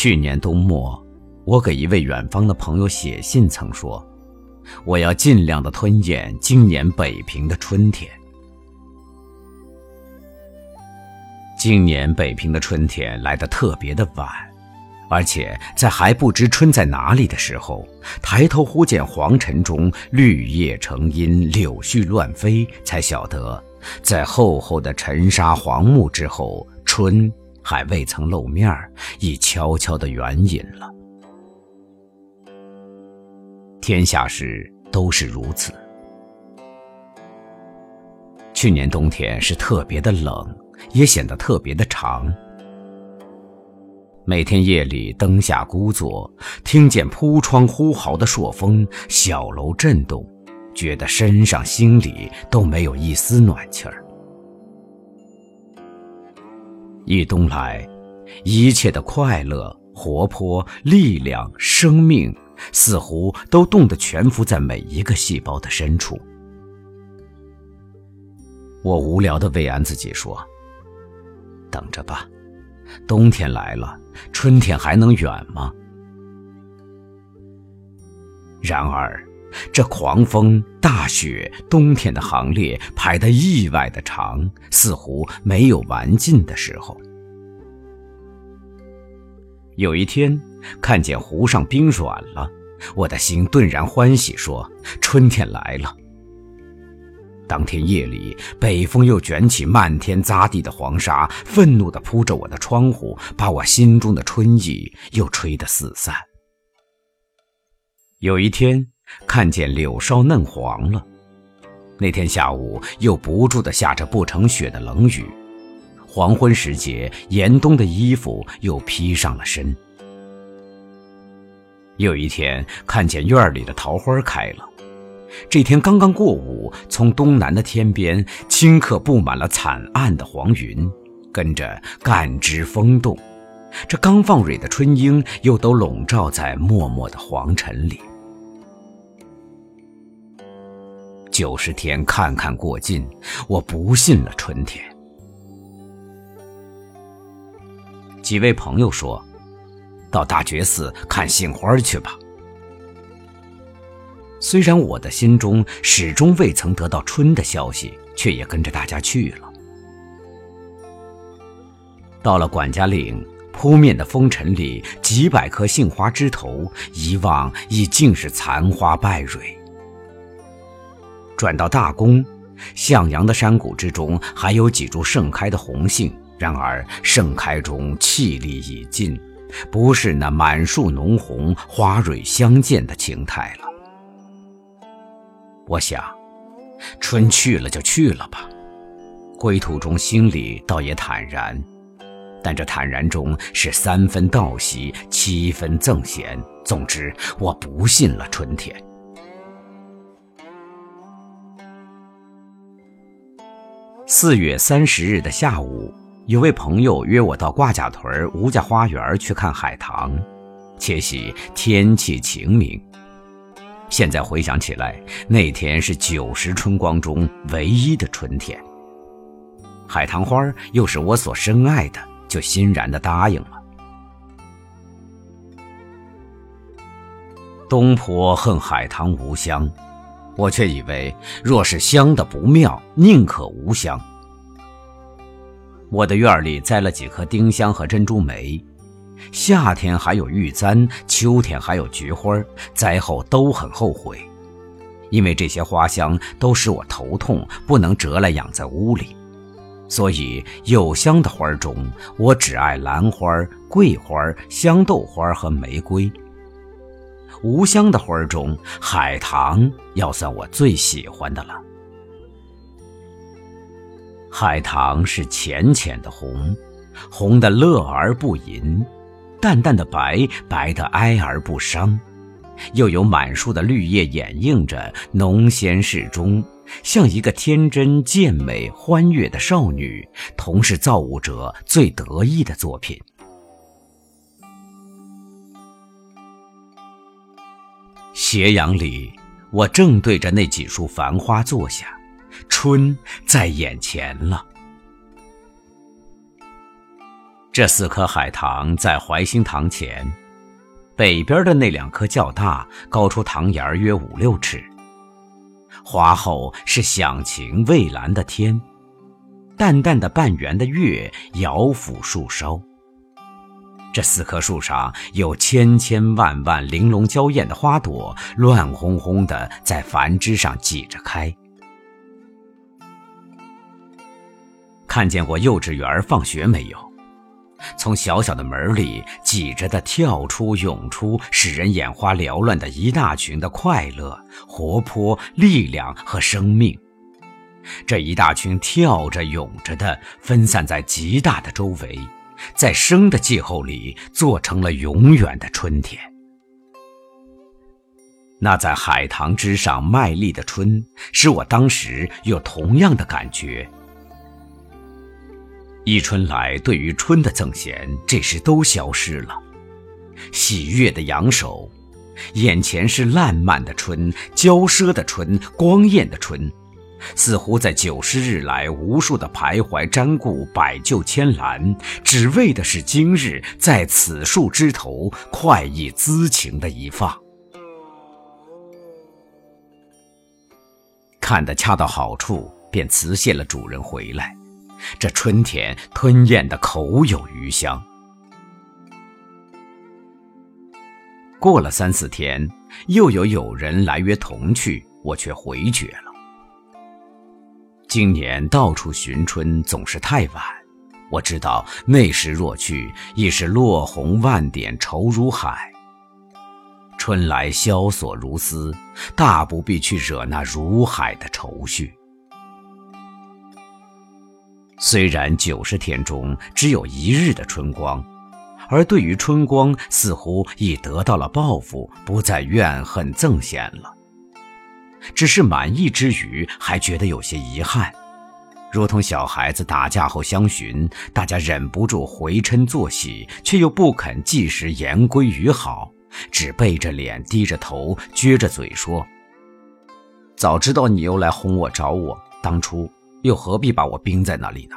去年冬末，我给一位远方的朋友写信，曾说：“我要尽量的吞咽今年北平的春天。”今年北平的春天来得特别的晚，而且在还不知春在哪里的时候，抬头忽见黄尘中绿叶成荫，柳絮乱飞，才晓得，在厚厚的尘沙黄木之后，春还未曾露面已悄悄地远隐了。天下事都是如此。去年冬天是特别的冷。也显得特别的长。每天夜里灯下孤坐，听见铺窗呼号的朔风，小楼震动，觉得身上心里都没有一丝暖气儿。一冬来，一切的快乐、活泼、力量、生命，似乎都冻得蜷伏在每一个细胞的深处。我无聊地慰安自己说。等着吧，冬天来了，春天还能远吗？然而，这狂风、大雪、冬天的行列排得意外的长，似乎没有完尽的时候。有一天，看见湖上冰软了，我的心顿然欢喜，说：“春天来了。”当天夜里，北风又卷起漫天砸地的黄沙，愤怒地扑着我的窗户，把我心中的春意又吹得四散。有一天，看见柳梢嫩黄了。那天下午又不住地下着不成雪的冷雨，黄昏时节，严冬的衣服又披上了身。有一天，看见院里的桃花开了。这天刚刚过午，从东南的天边顷刻布满了惨暗的黄云，跟着干枝风动，这刚放蕊的春英又都笼罩在默默的黄尘里。九十天看看过尽，我不信了春天。几位朋友说：“到大觉寺看杏花去吧。”虽然我的心中始终未曾得到春的消息，却也跟着大家去了。到了管家岭，扑面的风尘里，几百棵杏花枝头，一望已尽是残花败蕊。转到大宫，向阳的山谷之中，还有几株盛开的红杏，然而盛开中气力已尽，不是那满树浓红、花蕊相间的情态了。我想，春去了就去了吧。归途中，心里倒也坦然，但这坦然中是三分道喜，七分憎嫌。总之，我不信了春天。四月三十日的下午，有位朋友约我到挂甲屯吴家花园去看海棠，且喜天气晴明。现在回想起来，那天是九十春光中唯一的春天。海棠花又是我所深爱的，就欣然的答应了。东坡恨海棠无香，我却以为若是香的不妙，宁可无香。我的院里栽了几棵丁香和珍珠梅。夏天还有玉簪，秋天还有菊花，栽后都很后悔，因为这些花香都使我头痛，不能折来养在屋里。所以有香的花中，我只爱兰花、桂花、香豆花和玫瑰；无香的花中，海棠要算我最喜欢的了。海棠是浅浅的红，红的乐而不淫。淡淡的白，白的哀而不伤，又有满树的绿叶掩映着，浓鲜适中，像一个天真健美、欢悦的少女，同是造物者最得意的作品。斜阳里，我正对着那几束繁花坐下，春在眼前了。这四棵海棠在怀兴堂前，北边的那两棵较大，高出堂檐约五六尺。花后是响晴蔚蓝的天，淡淡的半圆的月摇抚树梢。这四棵树上有千千万万玲珑娇艳的花朵，乱哄哄的在繁枝上挤着开。看见过幼稚园放学没有？从小小的门里挤着的跳出涌出，使人眼花缭乱的一大群的快乐、活泼、力量和生命。这一大群跳着涌着的，分散在极大的周围，在生的气候里做成了永远的春天。那在海棠之上卖力的春，使我当时有同样的感觉。一春来，对于春的赠弦，这时都消失了。喜悦的扬手，眼前是烂漫的春，骄奢的春，光艳的春，似乎在九十日来无数的徘徊瞻顾，百就千澜，只为的是今日在此树枝头快意恣情的一放。看得恰到好处，便辞谢了主人回来。这春天吞咽的口有余香。过了三四天，又有友人来约同去，我却回绝了。今年到处寻春总是太晚，我知道那时若去，已是落红万点愁如海。春来萧索如丝，大不必去惹那如海的愁绪。虽然九十天中只有一日的春光，而对于春光，似乎已得到了报复，不再怨恨憎嫌了。只是满意之余，还觉得有些遗憾，如同小孩子打架后相寻，大家忍不住回嗔作喜，却又不肯即时言归于好，只背着脸，低着头，撅着嘴说：“早知道你又来哄我找我，当初。”又何必把我冰在那里呢？